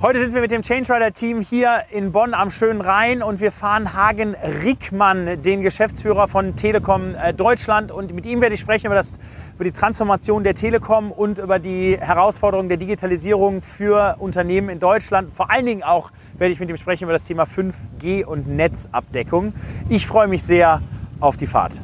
Heute sind wir mit dem Change Rider Team hier in Bonn am schönen Rhein und wir fahren Hagen Rickmann, den Geschäftsführer von Telekom äh, Deutschland. Und mit ihm werde ich sprechen über, das, über die Transformation der Telekom und über die Herausforderungen der Digitalisierung für Unternehmen in Deutschland. Vor allen Dingen auch werde ich mit ihm sprechen über das Thema 5G und Netzabdeckung. Ich freue mich sehr auf die Fahrt.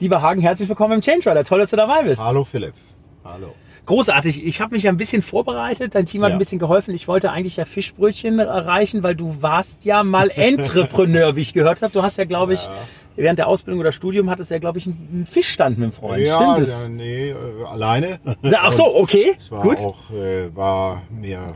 Lieber Hagen, herzlich willkommen im Change Rider. Toll, dass du dabei bist. Hallo Philipp. Hallo. Großartig. Ich habe mich ja ein bisschen vorbereitet. Dein Team hat Ja. ein bisschen geholfen. Ich wollte eigentlich ja Fischbrötchen erreichen, weil du warst ja mal Entrepreneur, wie ich gehört habe. Du hast ja, glaube ich, während der Ausbildung oder Studium hattest du ja, glaube ich, einen Fischstand mit einem Freund. Ja, Stimmt das? ja, nee, äh, alleine. Ach so, okay. Es war Gut. auch, äh, war mir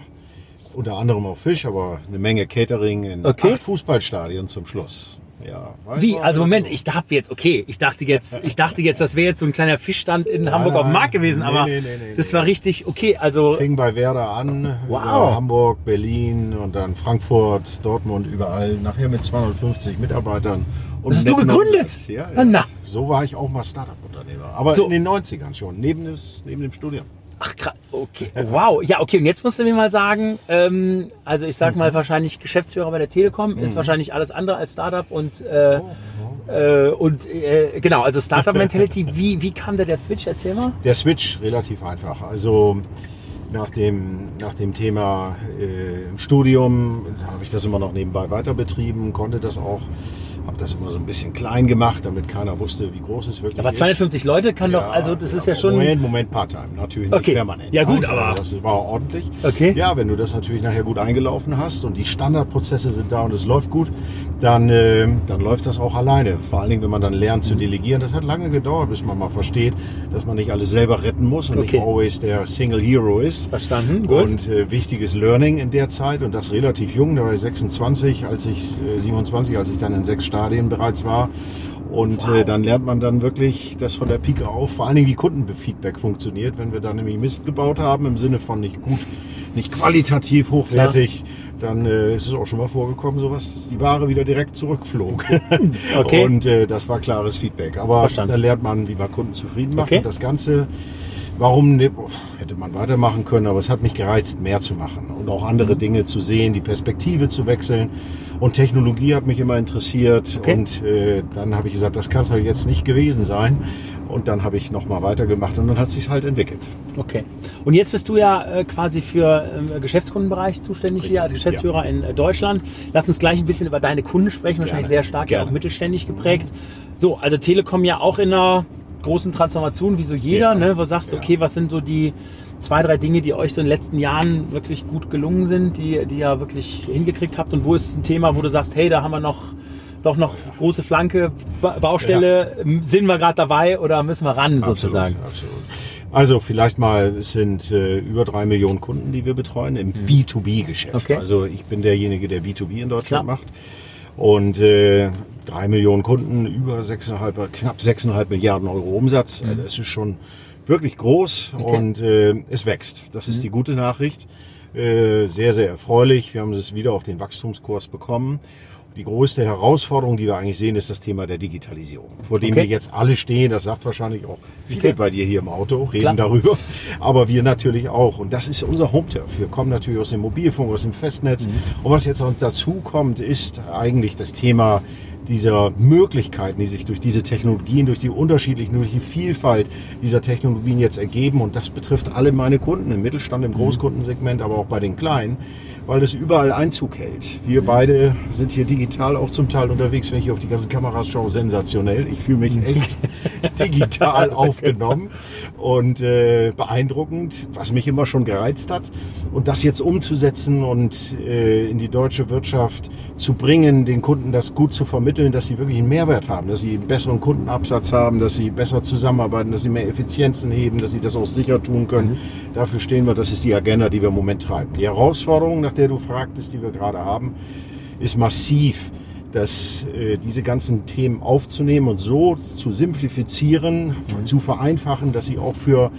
unter anderem auch Fisch, aber eine Menge Catering in Okay. acht Fußballstadien zum Schluss. Ja, Wie? Also Moment, ich dachte jetzt, okay, ich dachte jetzt, ich dachte jetzt, das wäre jetzt so ein kleiner Fischstand in Hamburg auf dem nein. Markt gewesen, Nee, aber nee, nee, das war richtig, okay, also Fing bei Werder an, Wow. Hamburg, Berlin und dann Frankfurt, Dortmund, überall. Nachher mit 250 Mitarbeitern. Und Das hast du gegründet? Ja, Na, ja. na. So war ich auch mal Startup-Unternehmer. Aber So. in den 90ern schon, neben, des, neben dem Studium. Ach, krass. Okay. Wow. Ja, okay. Und jetzt musst du mir mal sagen, ähm, also ich sag mal Mhm. wahrscheinlich Geschäftsführer bei der Telekom ist wahrscheinlich alles andere als Startup und äh, Oh, äh, und äh, genau, also Startup Mentality. Wie wie kam da der Switch? Erzähl mal. Der Switch relativ einfach. Also nach dem, nach dem Thema äh, im Studium habe ich das immer noch nebenbei weiter betrieben, konnte das auch, habe das immer so ein bisschen klein gemacht, damit keiner wusste, wie groß es wirklich Aber ist. 250 Leute kann doch, Ja, also das ist ja schon. Moment, Moment, Part-Time, natürlich nicht Okay. permanent. Ja, gut, Also aber- Das war ordentlich. Okay. Ja, wenn du das natürlich nachher gut eingelaufen hast und die Standardprozesse sind da und es läuft gut, dann, äh, dann läuft das auch alleine. Vor allen Dingen, wenn man dann lernt zu delegieren. Das hat lange gedauert, bis man mal versteht, dass man nicht alles selber retten muss und Okay. nicht always der Single Hero ist. Verstanden, gut. Und äh, wichtiges Learning in der Zeit und das relativ jung, da war ich 26, als ich äh, 27, als ich dann in sechs Stadien bereits war. Und äh, dann lernt man dann wirklich das von der Pike auf, vor allen Dingen wie Kundenfeedback funktioniert, wenn wir dann nämlich Mist gebaut haben, im Sinne von nicht gut, nicht qualitativ hochwertig, dann äh, ist es auch schon mal vorgekommen, sowas, dass die Ware wieder direkt zurückflog. Okay. Und äh, das war klares Feedback. Aber Verstanden. da lernt man, wie man Kunden zufrieden macht. Okay. Und das Ganze Warum ne, oh, hätte man weitermachen können, aber es hat mich gereizt, mehr zu machen und auch Mhm. andere Dinge zu sehen, die Perspektive zu wechseln. Und Technologie hat mich immer interessiert. Okay. Und äh, dann habe ich gesagt, das kann es doch jetzt nicht gewesen sein. Und dann habe ich nochmal weitergemacht und dann hat es sich halt entwickelt. Okay. Und jetzt bist du ja äh, quasi für ähm, Geschäftskundenbereich zuständig hier als Richtig, Geschäftsführer in äh, Deutschland. Lass uns gleich ein bisschen über deine Kunden sprechen, wahrscheinlich Gerne, sehr stark ja auch mittelständig geprägt. So, also Telekom ja auch in einer großen Transformation, wie so jeder, Ja. ne, wo du sagst, Ja. okay, was sind so die zwei, drei Dinge, die euch so in den letzten Jahren wirklich gut gelungen sind, die, die ihr wirklich hingekriegt habt und wo ist ein Thema, wo du sagst, hey, da haben wir noch doch noch große Flanke, ba Baustelle, ähm, sind wir gerade dabei oder müssen wir ran sozusagen? Absolut, absolut. Also vielleicht mal, es sind äh, über drei Millionen Kunden, die wir betreuen im B2B-Geschäft. Mhm. Okay. Also ich bin derjenige, der B2B in Deutschland Klar. macht. Und äh, drei Millionen Kunden, über 6,5, knapp 6,5 Milliarden Euro Umsatz. Äh, Das ist schon wirklich groß Mhm. Okay. Mhm. und äh, es wächst. Das ist die gute Nachricht. Äh, sehr, sehr erfreulich. Wir haben es wieder auf den Wachstumskurs bekommen. Die größte Herausforderung, die wir eigentlich sehen, ist das Thema der Digitalisierung, vor dem Okay. wir jetzt alle stehen. Das sagt wahrscheinlich auch viele Okay. bei dir hier im Auto, reden Klar. darüber. Aber wir natürlich auch. Und das ist unser Home-Turf. Wir kommen natürlich aus dem Mobilfunk, aus dem Festnetz. Mhm. Und was jetzt noch dazu kommt, ist eigentlich das Thema dieser Möglichkeiten, die sich durch diese Technologien, durch die unterschiedlichen, durch die Vielfalt dieser Technologien jetzt ergeben. Und das betrifft alle meine Kunden im Mittelstand, im Großkundensegment, aber auch bei den Kleinen, weil das überall Einzug hält. Wir beide sind hier digital auch zum Teil unterwegs, wenn ich auf die ganzen Kameras schaue, sensationell. Ich fühle mich echt digital aufgenommen und äh, beeindruckend, was mich immer schon gereizt hat. Und das jetzt umzusetzen und äh, in die deutsche Wirtschaft zu bringen, den Kunden das gut zu vermitteln, dass sie wirklich einen Mehrwert haben, dass sie einen besseren Kundenabsatz haben, dass sie besser zusammenarbeiten, dass sie mehr Effizienzen heben, dass sie das auch sicher tun können. Dafür stehen wir, das ist die Agenda, die wir im Moment treiben. Die Herausforderung, nach der du fragtest, die wir gerade haben, ist massiv, dass äh, diese ganzen Themen aufzunehmen und so zu simplifizieren, Mhm. zu vereinfachen, dass sie auch für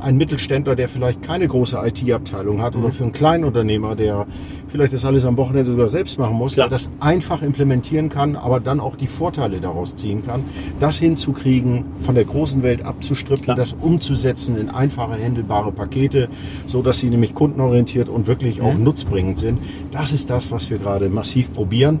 einen Mittelständler, der vielleicht keine große IT-Abteilung hat, Mhm. oder für einen Kleinunternehmer, der vielleicht das alles am Wochenende sogar selbst machen muss, Klar. der das einfach implementieren kann, aber dann auch die Vorteile daraus ziehen kann, das hinzukriegen, von der großen Welt abzustrippen, Klar. das umzusetzen in einfache, händelbare Pakete, so dass sie nämlich kundenorientiert und wirklich auch nutzbringend sind. Das ist das, was wir gerade massiv probieren.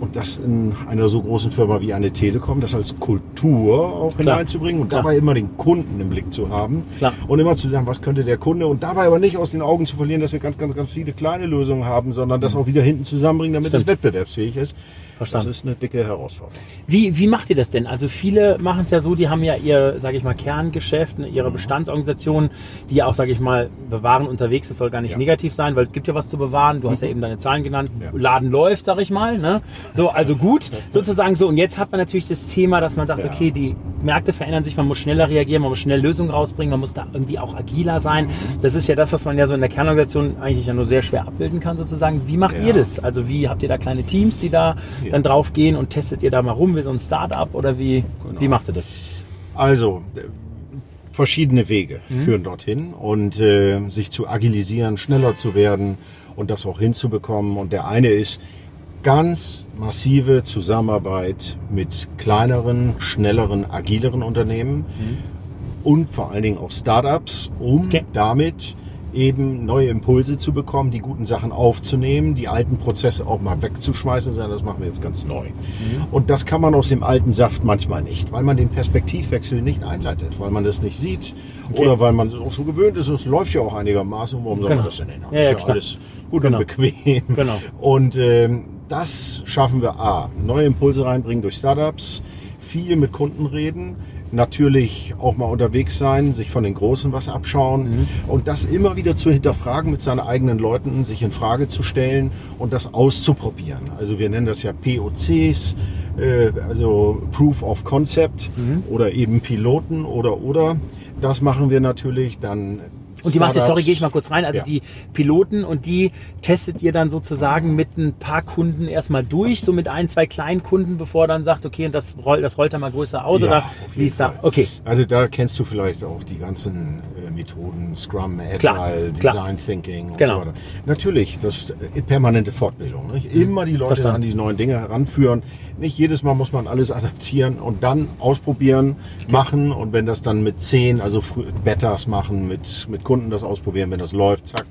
Und das in einer so großen Firma wie eine Telekom, das als Kultur auch Klar. hineinzubringen und Klar. dabei immer den Kunden im Blick zu haben Klar. und immer zu sagen, was könnte der Kunde und dabei aber nicht aus den Augen zu verlieren, dass wir ganz, ganz, ganz viele kleine Lösungen haben, sondern das auch wieder hinten zusammenbringen, damit es Stimmt. wettbewerbsfähig ist. Verstanden. Das ist eine dicke Herausforderung. Wie, wie macht ihr das denn? Also viele machen es ja so, die haben ja ihr, sage ich mal, Kerngeschäft, ne, ihre Bestandsorganisation, die ja auch, sage ich mal, bewahren unterwegs. Das soll gar nicht Ja. negativ sein, weil es gibt ja was zu bewahren. Du hast ja eben deine Zahlen genannt. Ja. Laden läuft, sage ich mal. Ne? So, also gut, sozusagen so. Und jetzt hat man natürlich das Thema, dass man sagt, Ja. okay, die Märkte verändern sich, man muss schneller reagieren, man muss schnell Lösungen rausbringen, man muss da irgendwie auch agiler sein. Das ist ja das, was man ja so in der Kernorganisation eigentlich ja nur sehr schwer abbilden kann, sozusagen. Wie macht Ja. ihr das? Also wie habt ihr da kleine Teams, die da Ja. dann drauf gehen und testet ihr da mal rum wie so ein Start-up oder wie, Genau. wie macht ihr das? Also, verschiedene Wege Mhm. führen dorthin und äh, sich zu agilisieren, schneller zu werden und das auch hinzubekommen. Und der eine ist ganz massive Zusammenarbeit mit kleineren, schnelleren, agileren Unternehmen und vor allen Dingen auch Startups, um Mhm. Okay. damit eben neue Impulse zu bekommen, die guten Sachen aufzunehmen, die alten Prozesse auch mal wegzuschmeißen und sagen, das machen wir jetzt ganz neu. Mhm. Und das kann man aus dem alten Saft manchmal nicht, weil man den Perspektivwechsel nicht einleitet, weil man das nicht sieht Okay. oder weil man auch so gewöhnt ist, es läuft ja auch einigermaßen, warum soll Genau. man das denn ändern? Ja, ja, ist ja alles gut Genau. und bequem. Genau. Und ähm, das schaffen wir A, neue Impulse reinbringen durch Startups, viel mit Kunden reden, natürlich auch mal unterwegs sein, sich von den Großen was abschauen Mhm. und das immer wieder zu hinterfragen mit seinen eigenen Leuten, sich in Frage zu stellen und das auszuprobieren. Also wir nennen das ja POCs, äh, also Proof of Concept Mhm. oder eben Piloten oder oder. Das machen wir natürlich dann. Und die macht sorry, Startups. gehe ich mal kurz rein. Also Ja. die Piloten und die testet ihr dann sozusagen mit ein paar Kunden erstmal durch, so mit ein, zwei kleinen Kunden, bevor dann sagt, okay, und das rollt, das rollt dann mal größer aus Ja, oder wie ist da? Okay. Also da kennst du vielleicht auch die ganzen äh, Methoden, Scrum, Agile, Design klar. Thinking und Genau. so weiter. Natürlich, das ist äh, permanente Fortbildung. Nicht? Immer die Leute. Verstanden. an die neuen Dinge heranführen. Nicht jedes Mal muss man alles adaptieren und dann ausprobieren, machen und wenn das dann mit zehn, also Betas machen, mit, mit Kunden das ausprobieren, wenn das läuft, zack,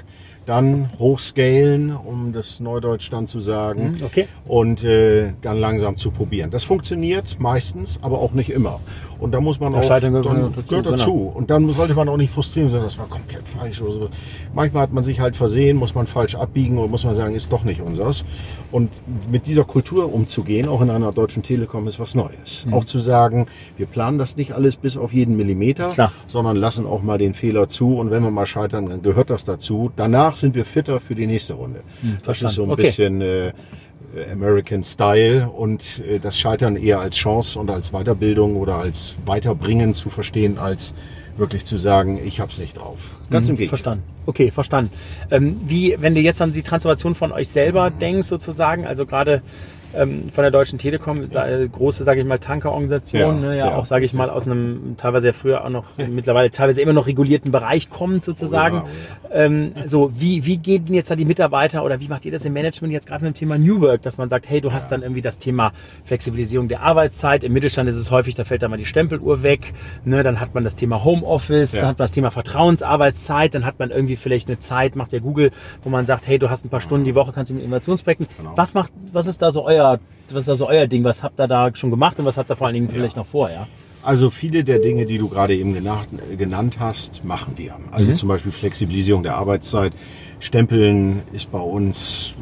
dann hochscalen, um das Neudeutsch dann zu sagen Mhm, okay. und äh, dann langsam zu probieren. Das funktioniert meistens, aber auch nicht immer. Und da muss man Da auch Scheitern gehört dann, dazu, gehört dazu. genau. Und dann sollte man auch nicht frustrieren und sagen, das war komplett falsch oder so. Manchmal hat man sich halt versehen, muss man falsch abbiegen oder muss man sagen, ist doch nicht unseres. Und mit dieser Kultur umzugehen, auch in einer deutschen Telekom, ist was Neues. Mhm. Auch zu sagen, wir planen das nicht alles bis auf jeden Millimeter, Klar. sondern lassen auch mal den Fehler zu. Und wenn wir mal scheitern, dann gehört das dazu. Danach sind wir fitter für die nächste Runde. das ist so ein Hm, Okay. bisschen äh, American Style und äh, das Scheitern eher als Chance und als Weiterbildung oder als Weiterbringen zu verstehen, als wirklich zu sagen, ich hab's nicht drauf. Ganz im Gegenteil. Verstanden. Okay, verstanden. Ähm, wie, wenn du jetzt an die Transformation von euch selber denkst, sozusagen, also gerade ähm, von der Deutschen Telekom, große, sage ich mal, Tankerorganisation, Ja, ne, ja, auch, sage ich mal, aus einem teilweise ja früher auch noch, mittlerweile teilweise immer noch regulierten Bereich kommt, sozusagen. Oh ähm, so, wie, wie gehen denn jetzt da die Mitarbeiter oder wie macht ihr das im Management jetzt gerade mit dem Thema New Work, dass man sagt, hey, du hast dann irgendwie das Thema Flexibilisierung der Arbeitszeit. Im Mittelstand ist es häufig, da fällt dann mal die Stempeluhr weg, ne, dann hat man das Thema Homeoffice, dann hat man das Thema Vertrauensarbeitszeit, dann hat man irgendwie vielleicht eine Zeit, macht der Google, wo man sagt, hey, du hast ein paar Stunden die Woche, kannst du mit Innovationsprojekten. Genau. Was macht, was ist da so euer, was ist da so euer Ding? Was habt ihr da schon gemacht und was habt ihr vor allen Dingen vielleicht noch vor, ja? Also viele der Dinge, die du gerade eben genannt, genannt hast, machen wir. Also Mhm. zum Beispiel Flexibilisierung der Arbeitszeit. Stempeln ist bei uns,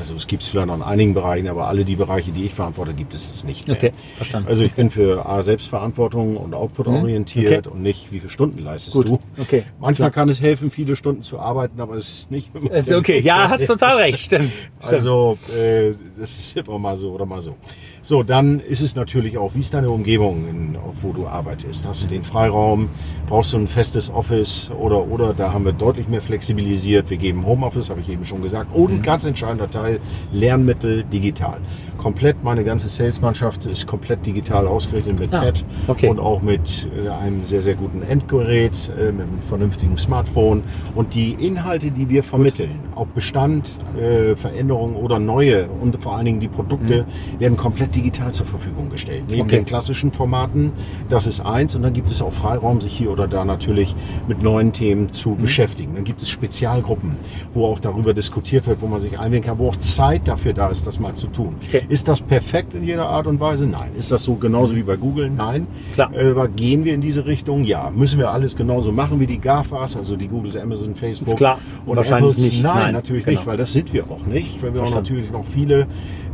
also es gibt es vielleicht noch in einigen Bereichen, aber alle die Bereiche, die ich verantworte, gibt es es nicht mehr. Okay, verstanden. Also ich bin für A, Selbstverantwortung und Output orientiert okay. und nicht, wie viele Stunden leistest Gut, du. okay, Manchmal kann es helfen, viele Stunden zu arbeiten, aber es ist nicht immer Also, okay, ja, hast total recht, stimmt. stimmt. Also, äh, das ist immer mal so oder mal so. So, dann ist es natürlich auch, wie ist deine Umgebung, in, wo du arbeitest? Hast du den Freiraum? Brauchst du ein festes Office oder, oder? Da haben wir deutlich mehr flexibilisiert. Wir geben Homeoffice, habe ich eben schon gesagt. Und ein ganz entscheidender Teil Lernmittel, digital. Komplett meine ganze Salesmannschaft ist komplett digital ausgerichtet mit Ah, Pad okay. und auch mit äh, einem sehr, sehr guten Endgerät, äh, mit einem vernünftigen Smartphone. Und die Inhalte, die wir vermitteln, ob Bestand, äh, Veränderungen oder neue und vor allen Dingen die Produkte, werden komplett digital zur Verfügung gestellt. Neben. Okay. den klassischen Formaten, das ist eins. Und dann gibt es auch Freiraum, sich hier oder da natürlich mit neuen Themen zu Mhm. beschäftigen. Dann gibt es Spezialgruppen, wo auch darüber diskutiert wird, wo man sich einwählen kann, wo auch Zeit dafür da ist, das mal zu tun. Okay. Ist das perfekt in jeder Art und Weise? Nein. Ist das so genauso wie bei Google? Nein. Klar. Aber gehen wir in diese Richtung? Ja. Müssen wir alles genauso machen wie die GAFAs, also die Googles, Amazon, Facebook? Ist klar. Und Wahrscheinlich Apples? nicht. Nein, Nein, natürlich genau. nicht, weil das sind wir auch nicht. Weil wir auch natürlich noch viele,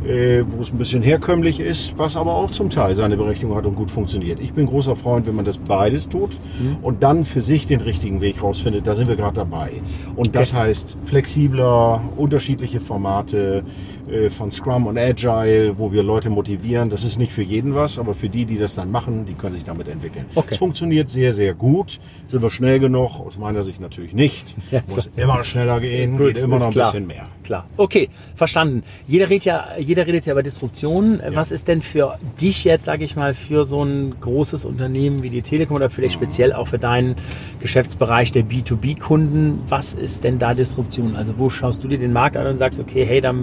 wo es ein bisschen herkömmlich ist, was aber auch zum Teil seine Berechtigung hat und gut funktioniert. Ich bin großer Freund, wenn man das beides tut Mhm. und dann für sich den richtigen Weg rausfindet. Da sind wir gerade dabei. Und das heißt flexibler, unterschiedliche Formate äh, von Scrum und Agile, wo wir Leute motivieren. Das ist nicht für jeden was, aber für die, die das dann machen, die können sich damit entwickeln. Okay. Es funktioniert sehr, sehr gut. Sind wir schnell genug? Aus meiner Sicht natürlich nicht. Ja, Muss immer schneller gehen, Gut, geht immer noch ein klar. bisschen mehr. Klar. Okay, verstanden. Jeder redet ja, jeder redet ja über Disruption. Was ist denn für dich jetzt, sage ich mal, für so ein großes Unternehmen wie die Telekom oder vielleicht speziell auch für deinen Geschäftsbereich der B2B-Kunden, was ist denn da Disruption? Also wo schaust du dir den Markt an und sagst, okay, hey, da,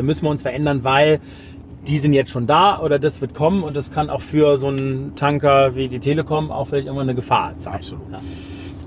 da müssen wir uns verändern, weil die sind jetzt schon da oder das wird kommen und das kann auch für so einen Tanker wie die Telekom auch vielleicht irgendwann eine Gefahr sein. Absolut. Ja.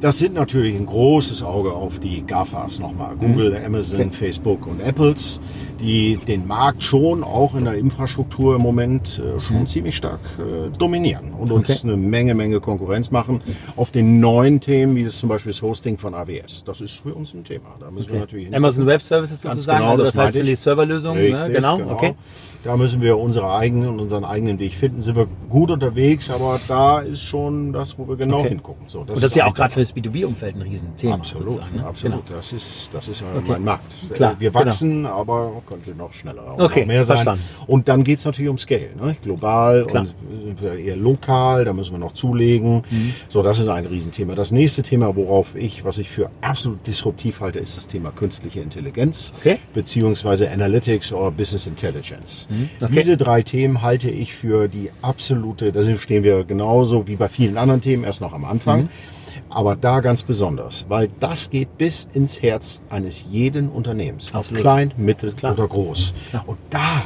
Das sind natürlich ein großes Auge auf die GAFAs nochmal. Google, Amazon, Okay. Facebook und Apples, die den Markt schon auch in der Infrastruktur im Moment äh, schon ziemlich stark äh, dominieren und uns Okay. eine Menge, Menge Konkurrenz machen auf den neuen Themen, wie das zum Beispiel das Hosting von AWS. Das ist für uns ein Thema. Da müssen wir natürlich. Amazon Web Services sozusagen, genau, also das das, heißt die. Serverlösung, ne? Richtig, genau, okay. Da müssen wir unsere eigenen und unseren eigenen Weg finden. Sind wir gut unterwegs, aber da ist schon das, wo wir genau Okay. hingucken. So, Und das ist ja auch gerade für das B2B-Umfeld ein Riesenthema. Absolut, ne? absolut. Genau. Das ist, das ist Okay. mein Markt. Klar, Äh, Wir genau. wachsen, aber könnte noch schneller und Okay, noch mehr sein. verstanden. Und dann geht es natürlich um Scale. Ne? Global Klar. und sind wir eher lokal, da müssen wir noch zulegen. Mhm. So, das ist ein Riesenthema. Das nächste Thema, worauf ich, was ich für absolut disruptiv halte, ist das Thema künstliche Intelligenz, Okay. beziehungsweise Analytics oder Business Intelligence. Mhm. okay. Diese drei Themen halte ich für die absolute, da stehen wir genauso wie bei vielen anderen Themen erst noch am Anfang. Mhm. Aber da ganz besonders, weil das geht bis ins Herz eines jeden Unternehmens, ob Absolut. klein, mittel oder groß. Und da,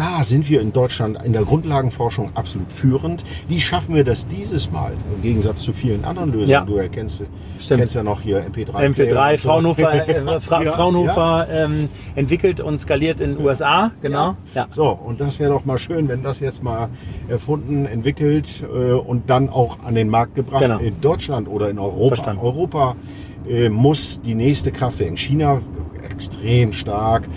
da sind wir in Deutschland in der Grundlagenforschung absolut führend. Wie schaffen wir das dieses Mal im Gegensatz zu vielen anderen Lösungen? Ja. Du erkennst, Stimmt. kennst ja noch hier MP3. MP3, und so. Fraunhofer, äh, Fra Ja, Fraunhofer Ähm, entwickelt und skaliert in den USA, genau. Ja. So, und das wäre doch mal schön, wenn das jetzt mal erfunden, entwickelt äh, und dann auch an den Markt gebracht Genau. in Deutschland oder in Europa. Verstanden. Europa äh, muss die nächste Kraft werden. China extrem stark,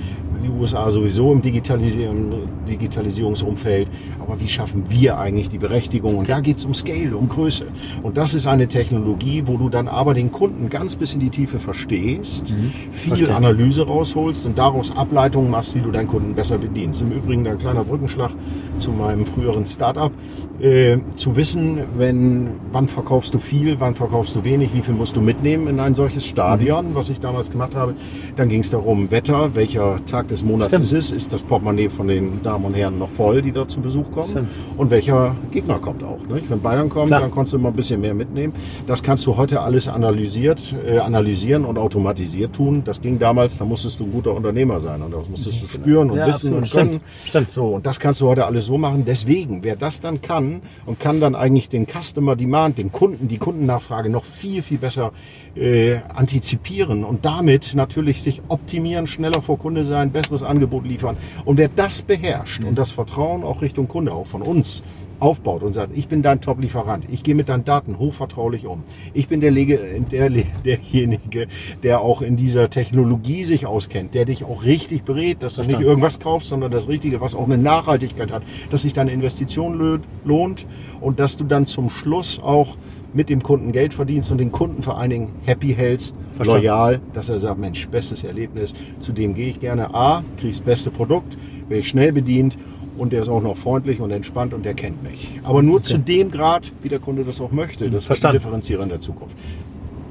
die USA sowieso im Digitalisierungsumfeld. Aber wie schaffen wir eigentlich die Berechtigung? Und da geht es um Scale, um Größe. Und das ist eine Technologie, wo du dann aber den Kunden ganz bis in die Tiefe verstehst, viel Mhm. Verstehe. Analyse rausholst und daraus Ableitungen machst, wie du deinen Kunden besser bedienst. Im Übrigen ein kleiner Brückenschlag zu meinem früheren Startup. Äh, zu wissen, wenn, wann verkaufst du viel, wann verkaufst du wenig, wie viel musst du mitnehmen in ein solches Stadion, was ich damals gemacht habe. Dann ging es darum, Wetter, welcher Tag des Monats Stimmt. ist es, ist das Portemonnaie von den Damen und Herren noch voll, die da zu Besuch kommen Stimmt. und welcher Gegner kommt auch. Nicht? Wenn Bayern kommt, Klar. dann kannst du immer ein bisschen mehr mitnehmen. Das kannst du heute alles analysiert, äh, analysieren und automatisiert tun. Das ging damals, da musstest du ein guter Unternehmer sein und das musstest du spüren und Ja, wissen absolut. und können. Stimmt. Stimmt. So, und das kannst du heute alles so machen. Deswegen, wer das dann kann und kann dann eigentlich den Customer Demand, den Kunden, die Kundennachfrage noch viel, viel besser äh, antizipieren und damit natürlich sich optimieren, schneller vor Kunde sein, besseres Angebot liefern. Und wer das beherrscht und das Vertrauen auch Richtung Kunde, auch von uns, aufbaut und sagt, ich bin dein Top-Lieferant, ich gehe mit deinen Daten hochvertraulich um. Ich bin der, Lege- der, derjenige, der auch in dieser Technologie sich auskennt, der dich auch richtig berät, dass du nicht Verstanden. irgendwas kaufst, sondern das Richtige, was auch eine Nachhaltigkeit hat, dass sich deine Investition lohnt und dass du dann zum Schluss auch mit dem Kunden Geld verdienst und den Kunden vor allen Dingen happy hältst, Verstanden. loyal, dass er sagt, Mensch, bestes Erlebnis, zu dem gehe ich gerne. A, kriegst das beste Produkt, werde ich schnell bedient und der ist auch noch freundlich und entspannt und der kennt mich. Aber nur zu dem Grad, wie der Kunde das auch möchte. Das wird. Differenzierer in der Zukunft.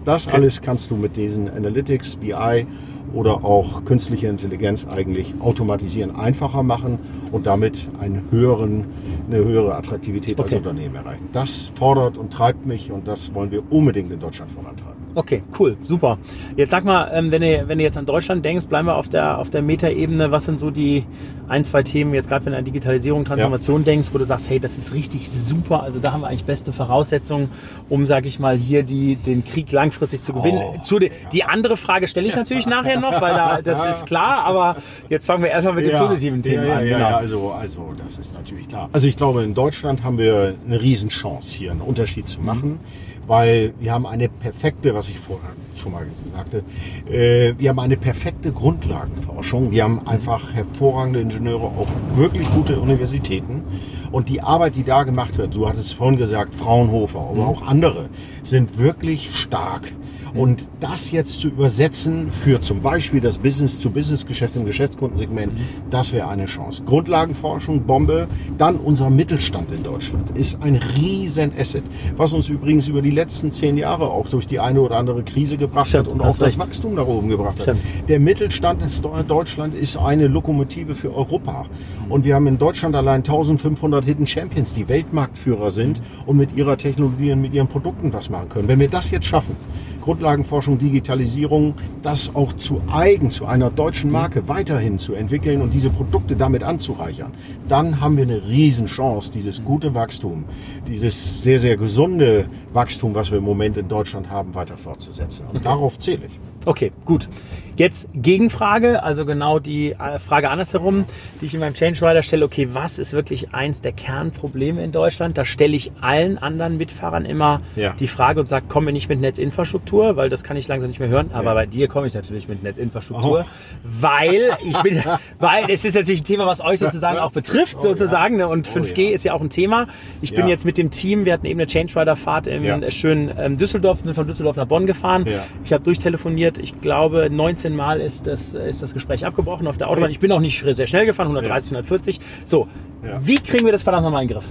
Das alles kannst du mit diesen Analytics, BI oder auch künstliche Intelligenz eigentlich automatisieren, einfacher machen und damit einen höheren, eine höhere Attraktivität als Okay. Unternehmen erreichen. Das fordert und treibt mich und das wollen wir unbedingt in Deutschland vorantreiben. Okay, cool, super. Jetzt sag mal, ähm, wenn du, wenn du jetzt an Deutschland denkst, bleiben wir auf der, auf der Metaebene. Was sind so die ein, zwei Themen, jetzt gerade wenn du an Digitalisierung, Transformation denkst, wo du sagst, hey, das ist richtig super. Also da haben wir eigentlich beste Voraussetzungen, um, sag ich mal, hier die, den Krieg langfristig zu gewinnen. Oh, zu de, Die andere Frage stelle ich natürlich nachher noch, weil da, das ist klar. Aber jetzt fangen wir erstmal mit den positiven Themen ja, an. Ja, genau. ja, also, also das ist natürlich klar. Also ich glaube, in Deutschland haben wir eine Riesenchance hier einen Unterschied zu machen, weil wir haben eine perfekte, was ich vorher schon mal sagte, äh, wir haben eine perfekte Grundlagenforschung. Wir haben einfach hervorragende Ingenieure, auch wirklich gute Universitäten. Und die Arbeit, die da gemacht wird, du hattest es vorhin gesagt, Fraunhofer, aber auch andere, sind wirklich stark. Und das jetzt zu übersetzen für zum Beispiel das Business-to-Business-Geschäft im Geschäftskundensegment, das wäre eine Chance. Grundlagenforschung, Bombe, dann unser Mittelstand in Deutschland ist ein riesen Asset, was uns übrigens über die letzten zehn Jahre auch durch die eine oder andere Krise gebracht Stimmt, hat und auch das recht. Wachstum nach oben gebracht hat. Stimmt. Der Mittelstand in Deutschland ist eine Lokomotive für Europa. Und wir haben in Deutschland allein 1500 Hidden Champions, die Weltmarktführer sind und mit ihrer Technologie und mit ihren Produkten was machen können. Wenn wir das jetzt schaffen, Grundlagenforschung, Digitalisierung, das auch zu eigen, zu einer deutschen Marke weiterhin zu entwickeln und diese Produkte damit anzureichern, dann haben wir eine Riesenchance, dieses gute Wachstum, dieses sehr, sehr gesunde Wachstum, was wir im Moment in Deutschland haben, weiter fortzusetzen. Und darauf zähle ich. Okay, gut. Jetzt Gegenfrage, also genau die äh, Frage andersherum, die ich in meinem Change Rider stelle. Okay, was ist wirklich eins der Kernprobleme in Deutschland? Da stelle ich allen anderen Mitfahrern immer Ja. die Frage und sage, kommen wir nicht mit Netzinfrastruktur, weil das kann ich langsam nicht mehr hören. Aber Ja. bei dir komme ich natürlich mit Netzinfrastruktur, Oh. weil ich bin, weil es ist natürlich ein Thema, was euch sozusagen auch betrifft, sozusagen. ne? Und 5G ja. ist ja auch ein Thema. Ich bin Ja. jetzt mit dem Team, wir hatten eben eine Change Rider Fahrt im Ja. schönen ähm, Düsseldorf, sind von Düsseldorf nach Bonn gefahren. Ja. Ich habe durchtelefoniert. Ich glaube, 19 Mal ist das, ist das Gespräch abgebrochen auf der Autobahn. Ich bin auch nicht sehr schnell gefahren, 130, 140. So, Ja. wie kriegen wir das verdammt nochmal in den Griff?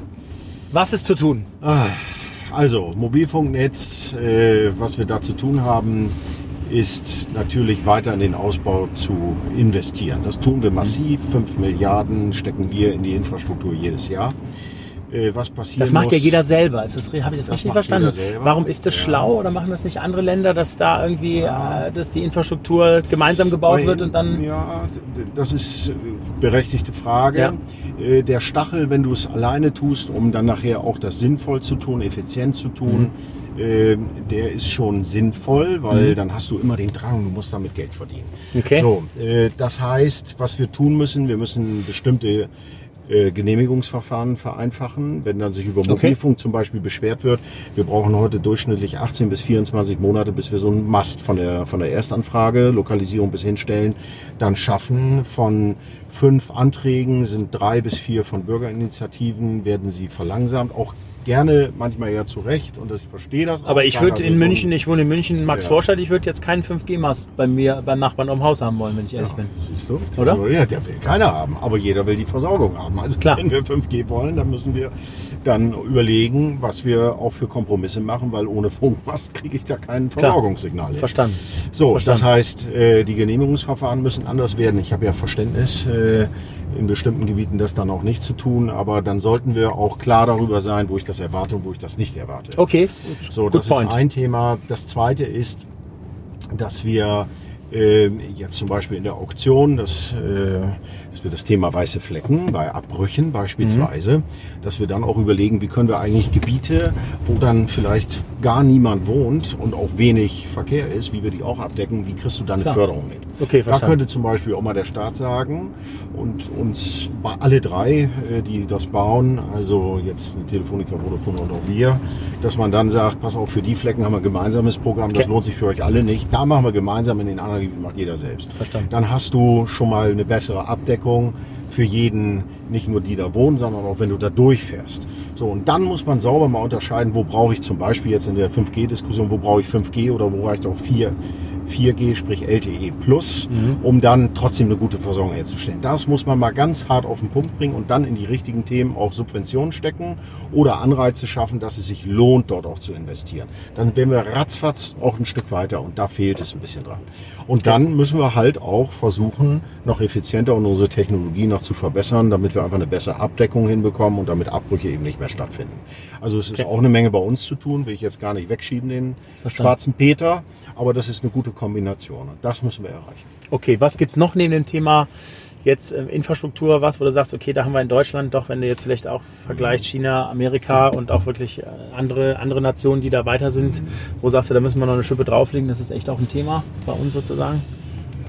Was ist zu tun? Also, Mobilfunknetz, äh, was wir da zu tun haben, ist natürlich weiter in den Ausbau zu investieren. Das tun wir massiv. 5 Milliarden stecken wir in die Infrastruktur jedes Jahr. Äh, was passiert Das macht muss, ja jeder selber. Habe ich das, Das richtig verstanden? Warum ist das Ja. schlau oder machen das nicht andere Länder, dass da irgendwie, äh, dass die Infrastruktur gemeinsam gebaut Weil- wird und dann. Ja, das ist äh, berechtigte Frage. Äh, Der Stachel, wenn du es alleine tust, um dann nachher auch das sinnvoll zu tun, effizient zu tun, Mhm. äh, der ist schon sinnvoll, weil dann hast du immer den Drang, du musst damit Geld verdienen. Okay. So, äh, das heißt, was wir tun müssen, wir müssen bestimmte äh, Genehmigungsverfahren vereinfachen. Wenn dann sich über Okay. Mobilfunk zum Beispiel beschwert wird, wir brauchen heute durchschnittlich 18 bis 24 Monate, bis wir so einen Mast von der, von der Erstanfrage, Lokalisierung bis hinstellen, dann schaffen. Von fünf Anträgen sind drei bis vier von Bürgerinitiativen, werden sie verlangsamt. Auch gerne manchmal ja zu Recht und dass ich verstehe das. Aber ich würde in so München, ich wohne in München, Max Ja. Vorstadt, ich würde jetzt keinen 5G-Mast bei mir, beim Nachbarn am Haus haben wollen, wenn ich ehrlich bin. Siehst du? Oder? Ja, der will keiner haben, aber jeder will die Versorgung haben. Also Klar. wenn wir 5G wollen, dann müssen wir dann überlegen, was wir auch für Kompromisse machen, weil ohne Funkmast kriege ich da kein Versorgungssignal. hin. Verstanden. So, Verstanden. das heißt, äh, die Genehmigungsverfahren müssen anders werden. Ich habe ja Verständnis, äh, in bestimmten Gebieten das dann auch nicht zu tun, aber dann sollten wir auch klar darüber sein, wo ich das erwarte und wo ich das nicht erwarte. Okay, So, good das point. ist ein Thema. Das zweite ist, dass wir äh, jetzt zum Beispiel in der Auktion, dass, äh, dass wir das Thema weiße Flecken bei Abbrüchen beispielsweise, Mhm. dass wir dann auch überlegen, wie können wir eigentlich Gebiete, wo dann vielleicht gar niemand wohnt und auch wenig Verkehr ist, wie wir die auch abdecken, wie kriegst du da eine. Förderung hin? Okay, da verstanden. könnte zum Beispiel auch mal der Staat sagen und uns bei alle drei, äh, die das bauen, also jetzt die Telefonica, Vodafone und auch wir, dass man dann sagt, pass auf, für die Flecken haben wir ein gemeinsames Programm, das Okay. lohnt sich für euch alle nicht. Da machen wir gemeinsam, in den anderen Gebieten macht jeder selbst. Verstanden. Dann hast du schon mal eine bessere Abdeckung für jeden, nicht nur die da wohnen, sondern auch wenn du da durchfährst. So, und dann muss man sauber mal unterscheiden, wo brauche ich zum Beispiel jetzt in der 5G-Diskussion, wo brauche ich 5G oder wo reicht auch 4, 4G, sprich LTE Plus, mhm. um dann trotzdem eine gute Versorgung herzustellen. Das muss man mal ganz hart auf den Punkt bringen und dann in die richtigen Themen auch Subventionen stecken oder Anreize schaffen, dass es sich lohnt, dort auch zu investieren. Dann wären wir ratzfatz auch ein Stück weiter und da fehlt es ein bisschen dran. Und dann müssen wir halt auch versuchen, noch effizienter und unsere Technologie noch zu verbessern, damit wir einfach eine bessere Abdeckung hinbekommen und damit Abbrüche eben nicht mehr stattfinden. Also es ist okay. auch eine Menge bei uns zu tun, will ich jetzt gar nicht wegschieben, den Verstanden. schwarzen Peter, aber das ist eine gute Kombination und das müssen wir erreichen. Okay, was gibt es noch neben dem Thema jetzt äh, Infrastruktur, was, wo du sagst, okay, da haben wir in Deutschland doch, wenn du jetzt vielleicht auch vergleichst China, Amerika und auch wirklich äh, andere, andere Nationen, die da weiter sind, wo sagst du, da müssen wir noch eine Schippe drauflegen, das ist echt auch ein Thema bei uns sozusagen?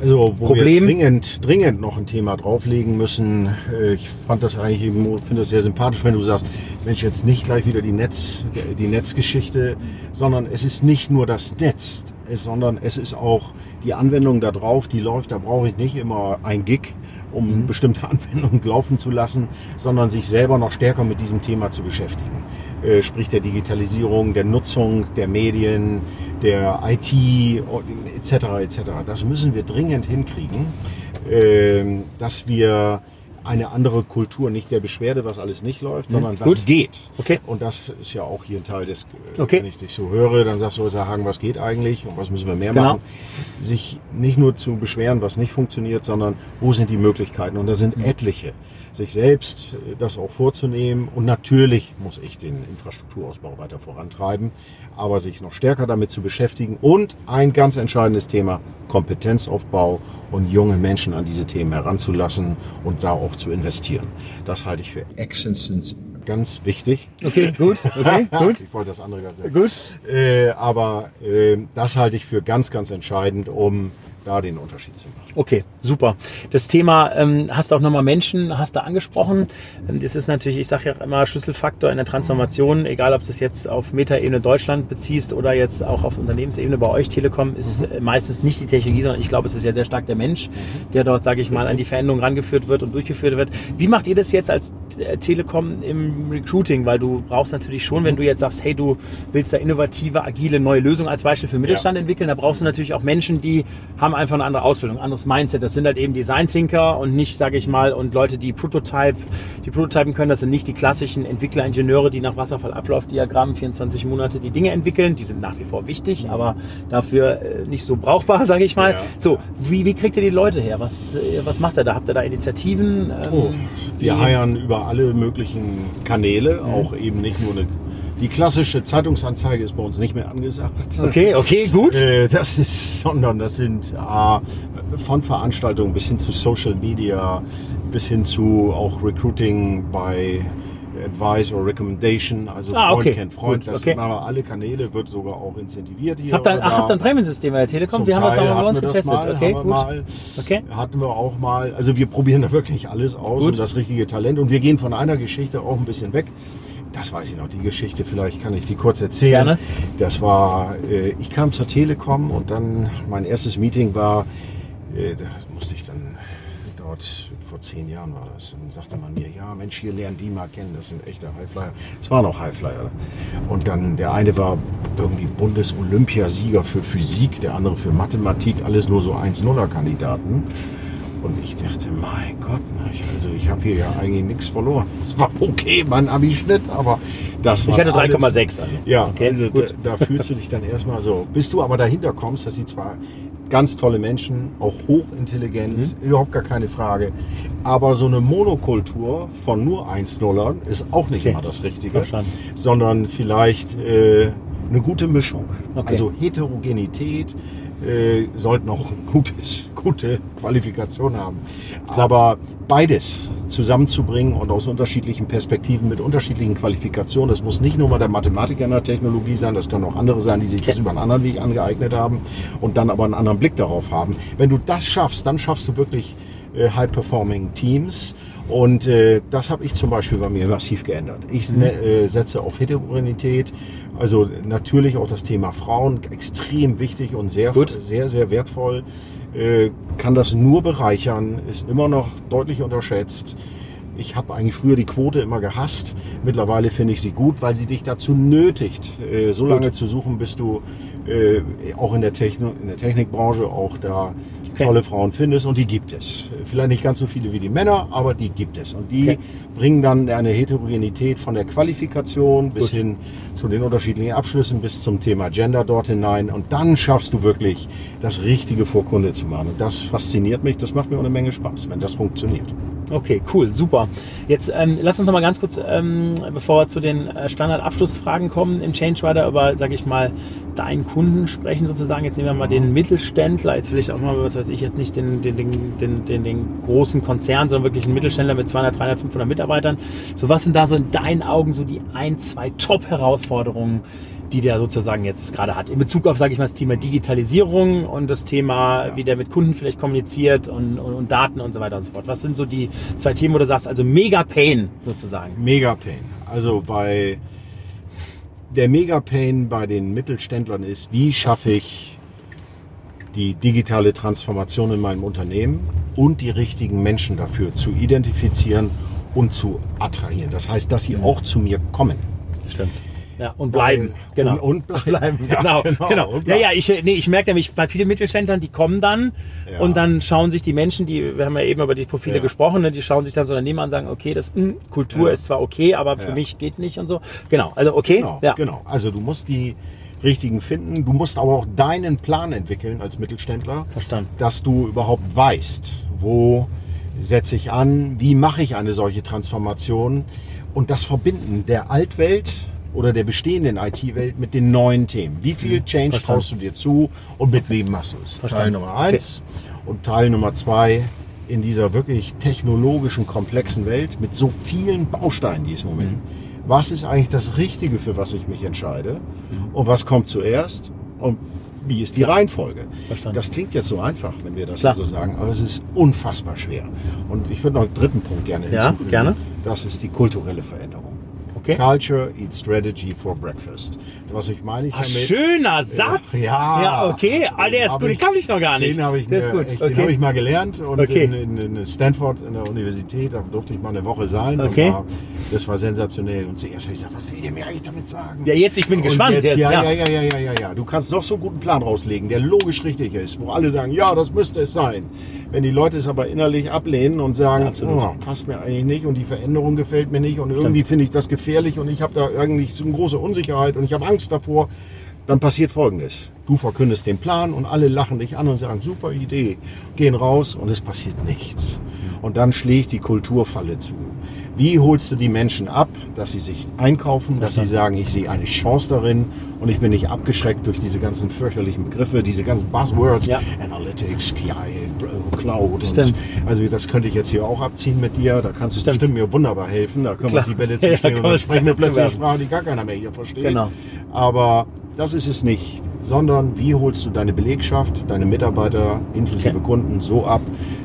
Also, wo Problem. wir dringend, dringend noch ein Thema drauflegen müssen. Äh, ich fand das eigentlich eben, finde das sehr sympathisch, wenn du sagst, Mensch, jetzt nicht gleich wieder die Netz, die Netzgeschichte, sondern es ist nicht nur das Netz, sondern es ist auch die Anwendung da drauf, die läuft, da brauche ich nicht immer ein Gig, um mhm. bestimmte Anwendungen laufen zu lassen, sondern sich selber noch stärker mit diesem Thema zu beschäftigen. Äh, sprich der Digitalisierung, der Nutzung der Medien, der IT etc. etc. Das müssen wir dringend hinkriegen, äh, dass wir eine andere Kultur, nicht der Beschwerde, was alles nicht läuft, mhm. sondern was Gut. geht. Okay. Und das ist ja auch hier ein Teil des, äh, okay. wenn ich dich so höre, dann sagst du, sagen, was geht eigentlich und was müssen wir mehr genau. machen. Sich nicht nur zu beschweren, was nicht funktioniert, sondern wo sind die Möglichkeiten? Und da sind mhm. etliche sich selbst äh, das auch vorzunehmen. Und natürlich muss ich den Infrastrukturausbau weiter vorantreiben, aber sich noch stärker damit zu beschäftigen. Und ein ganz entscheidendes Thema, Kompetenzaufbau und junge Menschen an diese Themen heranzulassen und da auch zu investieren. Das halte ich für essentiell ganz wichtig. Okay, gut, okay, gut. ich wollte das andere ganz sagen. Gut. Äh, aber äh, das halte ich für ganz, ganz entscheidend, um da den Unterschied zu machen. Okay, super. Das Thema ähm, hast du auch nochmal Menschen, hast du angesprochen. Ähm, das ist natürlich, ich sage ja immer, Schlüsselfaktor in der Transformation, egal ob du es jetzt auf Metaebene Deutschland beziehst oder jetzt auch auf Unternehmensebene bei euch Telekom, ist mhm. Äh, meistens nicht die Technologie, sondern ich glaube, es ist ja sehr stark der Mensch, mhm. der dort, sage ich mal, an die Veränderung rangeführt wird und durchgeführt wird. Wie macht ihr das jetzt als äh, Telekom im Recruiting? Weil du brauchst natürlich schon, wenn du jetzt sagst, hey, du willst da innovative, agile, neue Lösungen als Beispiel für Mittelstand ja. entwickeln, da brauchst du natürlich auch Menschen, die haben einfach eine andere Ausbildung, anderes Mindset. Das sind halt eben Design-Thinker und nicht, sage ich mal, und Leute, die Prototype, die Prototypen können. Das sind nicht die klassischen Entwickler, Ingenieure, die nach Wasserfallablaufdiagramm 24 Monate die Dinge entwickeln. Die sind nach wie vor wichtig, aber dafür äh, nicht so brauchbar, sage ich mal. Ja. So, wie, wie kriegt ihr die Leute her? Was, äh, was macht ihr da? Habt ihr da Initiativen? Ähm, oh, wir heiern über alle möglichen Kanäle, mhm. auch eben nicht nur eine die klassische Zeitungsanzeige ist bei uns nicht mehr angesagt. Okay, okay, gut. Äh, das ist, sondern das sind äh, von Veranstaltungen bis hin zu Social Media, bis hin zu auch Recruiting bei Advice or Recommendation, also ah, Freund okay. kennt Freund. Gut, okay. das machen alle Kanäle, wird sogar auch incentiviert hier. Habt ihr, ach, habt ihr ein Prämiensystem bei der Telekom? wir haben das auch bei uns getestet. Mal, okay, gut. Mal, okay. Hatten wir auch mal. Also wir probieren da wirklich alles aus gut. und das richtige Talent. Und wir gehen von einer Geschichte auch ein bisschen weg das weiß ich noch, die Geschichte, vielleicht kann ich die kurz erzählen. Gerne. Das war, äh, ich kam zur Telekom und dann mein erstes Meeting war, äh, da musste ich dann dort, vor zehn Jahren war das, dann sagte man mir, ja Mensch, hier lernen die mal kennen, das sind echte Highflyer. Es waren auch Highflyer. Und dann der eine war irgendwie Bundesolympiasieger für Physik, der andere für Mathematik, alles nur so 1-0er-Kandidaten. Und ich dachte, mein Gott, also ich habe hier ja eigentlich nichts verloren. Es war okay, mein Abi-Schnitt, aber das war. Ich hatte 3,6. Also. Ja, okay, also da, da, fühlst du dich dann erstmal so. Bis du aber dahinter kommst, dass sie zwar ganz tolle Menschen, auch hochintelligent, mhm. überhaupt gar keine Frage. Aber so eine Monokultur von nur 1-Nullern ist auch nicht okay. immer das Richtige, sondern vielleicht äh, eine gute Mischung. Okay. Also Heterogenität, äh, sollten auch gutes, gute Qualifikation haben. Aber beides zusammenzubringen und aus unterschiedlichen Perspektiven mit unterschiedlichen Qualifikationen, das muss nicht nur mal der Mathematiker in der Technologie sein, das können auch andere sein, die sich das über einen anderen Weg angeeignet haben und dann aber einen anderen Blick darauf haben. Wenn du das schaffst, dann schaffst du wirklich äh, High-Performing Teams. Und äh, das habe ich zum Beispiel bei mir massiv geändert. Ich mhm. äh, setze auf Heterogenität, also natürlich auch das Thema Frauen, extrem wichtig und sehr, Gut. sehr, sehr wertvoll. Äh, kann das nur bereichern, ist immer noch deutlich unterschätzt. Ich habe eigentlich früher die Quote immer gehasst. Mittlerweile finde ich sie gut, weil sie dich dazu nötigt, äh, so lange zu suchen, bis du äh, auch in der, Techno, in der Technikbranche auch da Okay. tolle Frauen findest und die gibt es. Vielleicht nicht ganz so viele wie die Männer, aber die gibt es. Und die Okay. bringen dann eine Heterogenität von der Qualifikation bis Gut. hin zu den unterschiedlichen Abschlüssen bis zum Thema Gender dort hinein. Und dann schaffst du wirklich, das Richtige vor Kunde zu machen. Und das fasziniert mich. Das macht mir eine Menge Spaß, wenn das funktioniert. Okay, cool, super. Jetzt ähm, lass uns noch mal ganz kurz, ähm, bevor wir zu den äh, Standardabschlussfragen kommen im Change Rider, über, sage ich mal, deinen Kunden sprechen sozusagen. Jetzt nehmen wir mal den Mittelständler, jetzt vielleicht auch mal, was weiß ich, jetzt nicht den, den, den, den, den, den großen Konzern, sondern wirklich einen Mittelständler mit 200, 300, 500 Mitarbeitern. So, was sind da so in deinen Augen so die ein, zwei Top-Herausforderungen, die der sozusagen jetzt gerade hat. In Bezug auf, sage ich mal, das Thema Digitalisierung und das Thema, Ja. wie der mit Kunden vielleicht kommuniziert und, und, und Daten und so weiter und so fort. Was sind so die zwei Themen, wo du sagst, also mega Pain sozusagen? Mega Pain. Also bei der Mega Pain bei den Mittelständlern ist, wie schaffe ich die digitale Transformation in meinem Unternehmen und die richtigen Menschen dafür zu identifizieren und zu attrahieren. Das heißt, dass sie auch zu mir kommen. Stimmt. Ja, und bleiben. Weil- genau. Und, und bleiben. Ja, genau, genau. und Ja, ja, ich, nee, ich merke nämlich bei vielen Mittelständlern, die kommen dann Ja. und dann schauen sich die Menschen, die, wir haben ja eben über die Profile Ja. gesprochen, ne, die schauen sich dann so Unternehmen an und sagen, okay, das mh, Kultur Ja. ist zwar okay, aber für mich geht nicht und so. Genau, also okay. Genau, ja. genau. Also du musst die richtigen finden. Du musst aber auch deinen Plan entwickeln als Mittelständler. Verstanden. Dass du überhaupt weißt, wo setze ich an, wie mache ich eine solche Transformation und das Verbinden der Altwelt oder der bestehenden IT-Welt mit den neuen Themen. Wie viel Change Mhm. Verstanden. traust du dir zu und mit wem machst du es? Teil. Nummer eins und Teil Nummer zwei in dieser wirklich technologischen, komplexen Welt mit so vielen Bausteinen, die es im Moment Mhm. gibt. Was ist eigentlich das Richtige, für was ich mich entscheide? Mhm. Und was kommt zuerst? Und wie ist die Reihenfolge? Verstanden. Das klingt jetzt so einfach, wenn wir das Klar. so sagen, aber es ist unfassbar schwer. Und ich würde noch einen dritten Punkt gerne Ja, hinzufügen. gerne. Das ist die kulturelle Veränderung. Okay. Culture eats strategy for breakfast. Was ich meine ich Ach, damit? schöner Satz. Ja. Ja, okay. Ah, der ist gut. Den ich- kann ich noch gar nicht. Den habe ich, mir echt, okay. den hab ich mal gelernt und Okay. in, in, in Stanford in der Universität, da durfte ich mal eine Woche sein. Okay. War, das war sensationell. Und zuerst habe ich gesagt, was will ihr mir eigentlich damit sagen? ja, jetzt, ich bin Und gespannt. Jetzt, jetzt, ja, ja. ja, ja, ja, ja, ja, ja. Du kannst noch so einen guten Plan rauslegen, der logisch richtig ist, wo alle sagen, ja, das müsste es sein. Wenn die Leute es aber innerlich ablehnen und sagen, Ja, oh, passt mir eigentlich nicht und die Veränderung gefällt mir nicht und irgendwie finde ich das gefährlich und ich habe da irgendwie so eine große Unsicherheit und ich habe Angst davor, dann passiert Folgendes. Du verkündest den Plan und alle lachen dich an und sagen, super Idee, gehen raus und es passiert nichts. Und dann schlägt die Kulturfalle zu. Wie holst du die Menschen ab, dass sie sich einkaufen, dass sie sagen, ich sehe eine Chance darin und ich bin nicht abgeschreckt durch diese ganzen fürchterlichen Begriffe, diese ganzen Buzzwords, Ja. Analytics, KI, Cloud. Stimmt. Und also das könnte ich jetzt hier auch abziehen mit dir. Da kannst du Stimmt. bestimmt mir wunderbar helfen. Da können wir Klar. uns die Bälle Ja, zuspielen kann und dann sprechen wir plötzlich eine. Sprache, die gar keiner mehr hier versteht. Genau. Aber das ist es nicht, sondern wie holst du deine Belegschaft, deine Mitarbeiter inklusive Okay. Kunden so ab,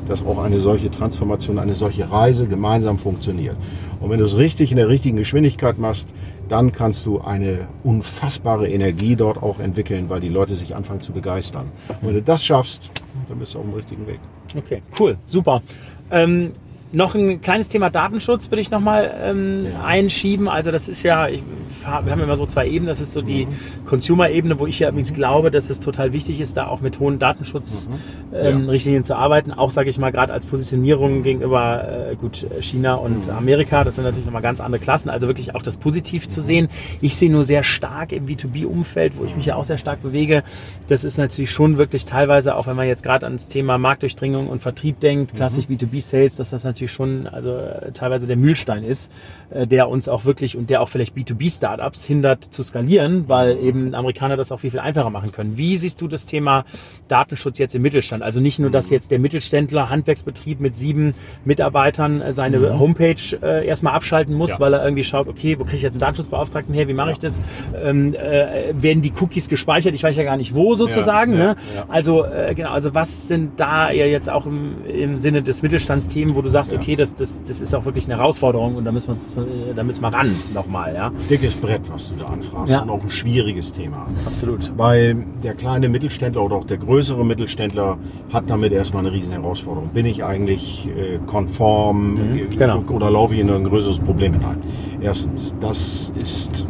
dass auch eine solche Transformation, eine solche Reise gemeinsam funktioniert. Und wenn du es richtig in der richtigen Geschwindigkeit machst, dann kannst du eine unfassbare Energie dort auch entwickeln, weil die Leute sich anfangen zu begeistern. Und wenn du das schaffst, dann bist du auf dem richtigen Weg. Okay, cool, super. Ähm, noch ein kleines Thema Datenschutz würde ich nochmal ähm, Ja. einschieben. Also das ist ja, ich, wir haben immer so zwei Ebenen. Das ist so die Mhm. Consumer-Ebene, wo ich ja übrigens glaube, dass es total wichtig ist, da auch mit hohen Datenschutzrichtlinien Mhm. ähm, Ja. Zu arbeiten. Auch, sage ich mal, gerade als Positionierung gegenüber äh, gut China und Mhm. Amerika. Das sind natürlich nochmal ganz andere Klassen. Also wirklich auch das Positiv Mhm. zu sehen. Ich sehe nur sehr stark im B2B-Umfeld, wo ich mich ja auch sehr stark bewege. Das ist natürlich schon wirklich teilweise, auch wenn man jetzt gerade ans Thema Marktdurchdringung und Vertrieb denkt, klassisch B2B-Sales, dass das natürlich schon also äh, teilweise der Mühlstein ist, äh, der uns auch wirklich und der auch vielleicht B2B-Startups hindert zu skalieren, weil eben Amerikaner das auch viel, viel einfacher machen können. Wie siehst du das Thema Datenschutz jetzt im Mittelstand? Also nicht nur, dass jetzt der Mittelständler, Handwerksbetrieb mit sieben Mitarbeitern äh, seine Homepage äh, erstmal abschalten muss, Ja. weil er irgendwie schaut, okay, wo kriege ich jetzt einen Datenschutzbeauftragten her, wie mache Ja. ich das? Ähm, äh, werden die Cookies gespeichert? Ich weiß ja gar nicht wo sozusagen. Ja, ne? Also äh, genau, also was sind da ja jetzt auch im, im Sinne des Mittelstandsthemen, wo du sagst, Ja. okay, das, das, das ist auch wirklich eine Herausforderung und da müssen wir äh, da müssen wir ran nochmal, ja. Dickes Brett, was du da anfragst Ja. und auch ein schwieriges Thema. Absolut. Weil der kleine Mittelständler oder auch der größere Mittelständler hat damit erstmal eine riesen Herausforderung. Bin ich eigentlich äh, konform Mhm, genau. oder laufe ich in ein größeres Problem hinein? Erstens, das ist,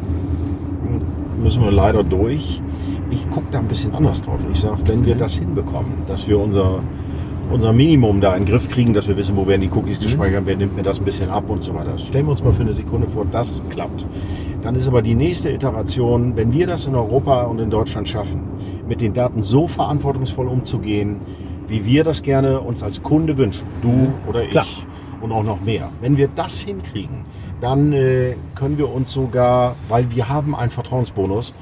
müssen wir leider durch. Ich gucke da ein bisschen anders drauf. Ich sage, wenn wir das hinbekommen, dass wir unser, unser Minimum da in den Griff kriegen, dass wir wissen, wo werden die Cookies gespeichert, wer nimmt mir das ein bisschen ab und so weiter. Stellen wir uns mal für eine Sekunde vor, dass es klappt. Dann ist aber die nächste Iteration, wenn wir das in Europa und in Deutschland schaffen, mit den Daten so verantwortungsvoll umzugehen, wie wir das gerne uns als Kunde wünschen, du oder Klar. ich und auch noch mehr. Wenn wir das hinkriegen, dann äh, können wir uns sogar, weil wir haben einen Vertrauensbonus,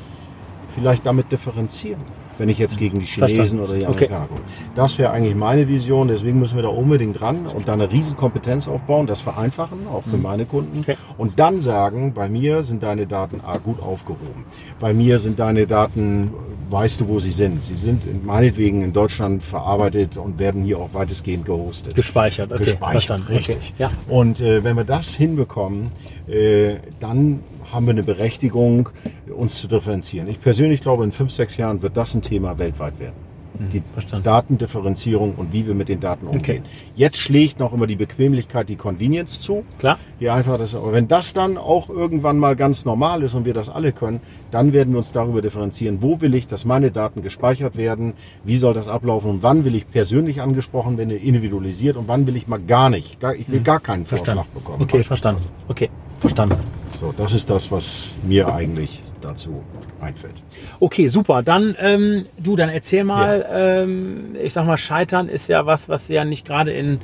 vielleicht damit differenzieren. Wenn ich jetzt gegen die Chinesen oder die Okay. Amerikaner gucke. Das wäre eigentlich meine Vision, deswegen müssen wir da unbedingt dran und da eine riesen Kompetenz aufbauen, das vereinfachen, auch für meine Kunden. Mhm. Okay. Und dann sagen, bei mir sind deine Daten A, gut aufgehoben. Bei mir sind deine Daten, weißt du, wo sie sind. Sie sind in- meinetwegen in Deutschland verarbeitet und werden hier auch weitestgehend gehostet. Gespeichert, okay. Gespeichert, verstanden. richtig. Okay. Ja. Und äh, wenn wir das hinbekommen, äh, dann haben wir eine Berechtigung, uns zu differenzieren. Ich persönlich glaube, in fünf, sechs Jahren wird das ein Thema weltweit werden. Die Hm, verstanden. Datendifferenzierung und wie wir mit den Daten umgehen. Jetzt schlägt noch immer die Bequemlichkeit, die Convenience zu. Klar. Wie einfach das, aber wenn das dann auch irgendwann mal ganz normal ist und wir das alle können, dann werden wir uns darüber differenzieren, wo will ich, dass meine Daten gespeichert werden, wie soll das ablaufen und wann will ich persönlich angesprochen werden, individualisiert und wann will ich mal gar nicht. Gar, ich will gar keinen Hm. Verstanden. Vorschlag bekommen. Okay, verstanden. Okay, verstanden. So, das ist das, was mir eigentlich dazu einfällt. Okay, super. Dann, ähm, du, dann erzähl mal, ähm, ich sag mal, Scheitern ist ja was, was ja nicht gerade in,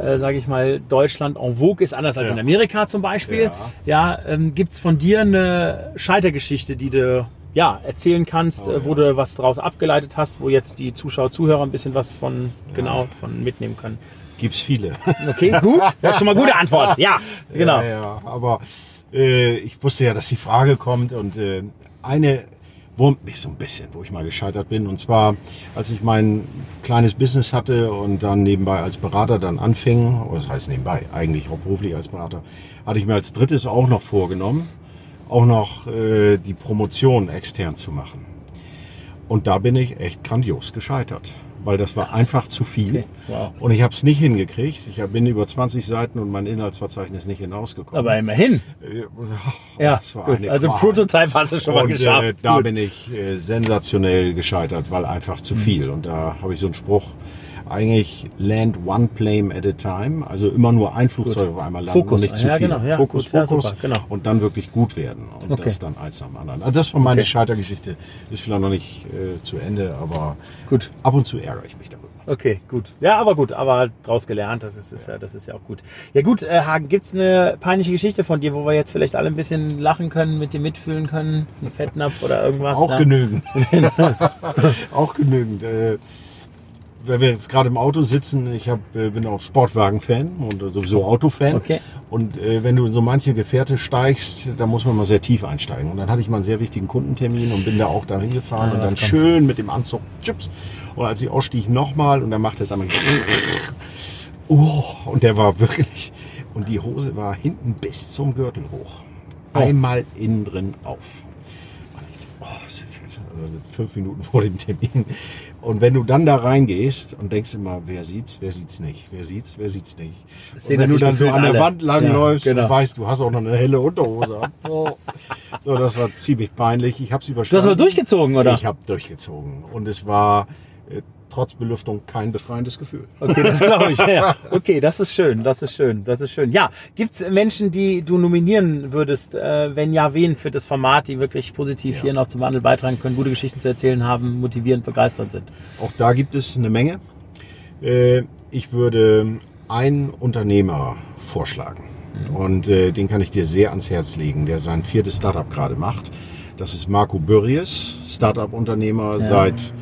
äh, sage ich mal, Deutschland en vogue ist, anders als Ja. in Amerika zum Beispiel. Ja, ähm, gibt's von dir eine Scheitergeschichte, die du ja, erzählen kannst, Oh, äh, wo du was daraus abgeleitet hast, wo jetzt die Zuschauer, Zuhörer ein bisschen was von, genau, von mitnehmen können. Gibt's viele. Okay, gut. Das ist schon mal eine gute Antwort. Ja, genau. Ja, ja, aber äh, ich wusste ja, dass die Frage kommt und äh, eine wurmt mich so ein bisschen, wo ich mal gescheitert bin. Und zwar, als ich mein kleines Business hatte und dann nebenbei als Berater dann anfing, oder das heißt nebenbei, eigentlich hauptberuflich als Berater, hatte ich mir als drittes auch noch vorgenommen, auch noch äh, die Promotion extern zu machen. Und da bin ich echt grandios gescheitert, weil das war einfach zu viel. Okay, wow. Und ich habe es nicht hingekriegt. Ich bin über 20 Seiten und mein Inhaltsverzeichnis nicht hinausgekommen. Aber immerhin. Äh, Ja, Also Qual. Prototype hast du schon mal und, geschafft. Äh, da Gut. bin ich äh, sensationell gescheitert, weil einfach Mhm. zu viel. Und da habe ich so einen Spruch, eigentlich land one plane at a time, also immer nur ein Flugzeug auf einmal landen Fokus. und nicht zu Ja, viel. genau, ja, Fokus, gut, ja, Fokus super, genau. und dann wirklich gut werden und Okay. das dann eins nach dem anderen. Also das war meine Okay. Scheitergeschichte, ist vielleicht noch nicht äh, zu Ende, aber Gut. ab und zu ärgere ich mich darüber. Okay, gut. Ja, aber gut, aber draus gelernt, das ist, ist ja, das ist ja auch gut. Ja gut, äh, Hagen, gibt's eine peinliche Geschichte von dir, wo wir jetzt vielleicht alle ein bisschen lachen können, mit dir mitfühlen können? Ein Fettnapf oder irgendwas? Auch ja? genügend. auch genügend. Äh, wenn wir jetzt gerade im Auto sitzen, ich hab, äh, bin auch Sportwagen-Fan und sowieso Autofan. Okay. Und äh, wenn du in so manche Gefährte steigst, da muss man mal sehr tief einsteigen. Und dann hatte ich mal einen sehr wichtigen Kundentermin und bin da auch dahin gefahren Ah, und dann schön mit dem Anzug Chips. Und als ich ausstieg nochmal und dann machte es einmal oh, und der war wirklich und die Hose war hinten bis zum Gürtel hoch. Oh. Einmal innen drin auf. Und ich, oh, fünf Minuten vor dem Termin. Und wenn du dann da reingehst und denkst immer, wer sieht's, wer sieht's nicht, wer sieht's, wer sieht's nicht. Das Und wenn du dann so an der alle. Wand langläufst Ja, genau. und weißt, du hast auch noch eine helle Unterhose an. Oh. So, das war ziemlich peinlich. Ich habe es Du überstanden. hast aber durchgezogen, oder? Ich habe durchgezogen. Und es war äh, trotz Belüftung kein befreiendes Gefühl. Okay, das glaube ich. Ja. Okay, das ist schön, das ist schön, das ist schön. Ja, gibt's Menschen, die du nominieren würdest? Äh, wenn ja, wen für das Format, die wirklich positiv hier noch zum Wandel beitragen können, gute Geschichten zu erzählen haben, motivierend, begeistert sind? Auch da gibt es eine Menge. Äh, Ich würde einen Unternehmer vorschlagen. Und äh, den kann ich dir sehr ans Herz legen, der sein viertes Startup gerade macht. Das ist Marco Börries, Startup-Unternehmer seit,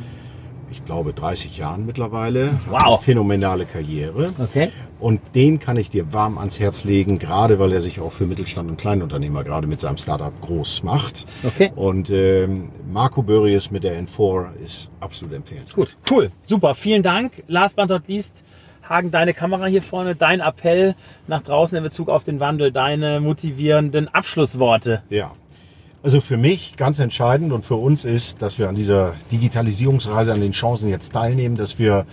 ich glaube, 30 Jahren mittlerweile. Wow. Phänomenale Karriere. Okay. Und den kann ich dir warm ans Herz legen, gerade weil er sich auch für Mittelstand und Kleinunternehmer gerade mit seinem Startup groß macht. Okay. Und ähm, Marco Börries mit der N4 ist absolut empfehlenswert. Gut, cool, super, vielen Dank. Last but not least, Hagen, deine Kamera hier vorne, dein Appell nach draußen in Bezug auf den Wandel, deine motivierenden Abschlussworte. Ja. Also für mich ganz entscheidend und für uns ist, dass wir an dieser Digitalisierungsreise, an den Chancen jetzt teilnehmen, dass wir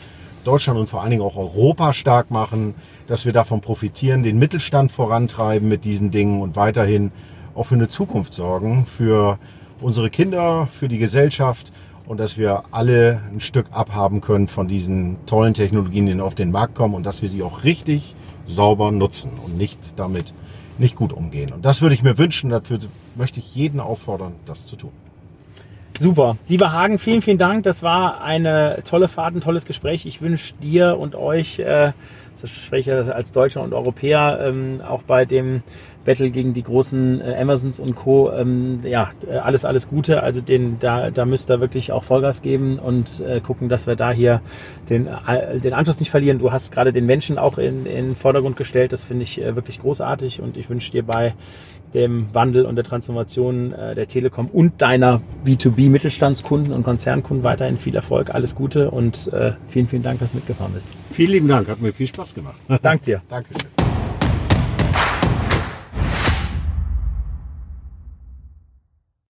Deutschland und vor allen Dingen auch Europa stark machen, dass wir davon profitieren, den Mittelstand vorantreiben mit diesen Dingen und weiterhin auch für eine Zukunft sorgen, für unsere Kinder, für die Gesellschaft und dass wir alle ein Stück abhaben können von diesen tollen Technologien, die auf den Markt kommen und dass wir sie auch richtig sauber nutzen und nicht damit nicht gut umgehen. Und das würde ich mir wünschen. Dafür möchte ich jeden auffordern, das zu tun. Super. Lieber Hagen, vielen, vielen Dank. Das war eine tolle Fahrt, ein tolles Gespräch. Ich wünsche dir und euch, äh, das ich als Deutscher und Europäer, ähm, auch bei dem Battle gegen die großen äh, Amazons und Co. Ähm, ja, äh, alles, alles Gute. Also den, da, da müsst ihr wirklich auch Vollgas geben und äh, gucken, dass wir da hier den, äh, den Anschluss nicht verlieren. Du hast gerade den Menschen auch in, in den Vordergrund gestellt. Das finde ich äh, wirklich großartig und ich wünsche dir bei dem Wandel und der Transformation äh, der Telekom und deiner B2B-Mittelstandskunden und Konzernkunden weiterhin viel Erfolg, alles Gute und äh, vielen, vielen Dank, dass du mitgefahren bist. Vielen lieben Dank, hat mir viel Spaß gemacht. Dank dir. Dankeschön.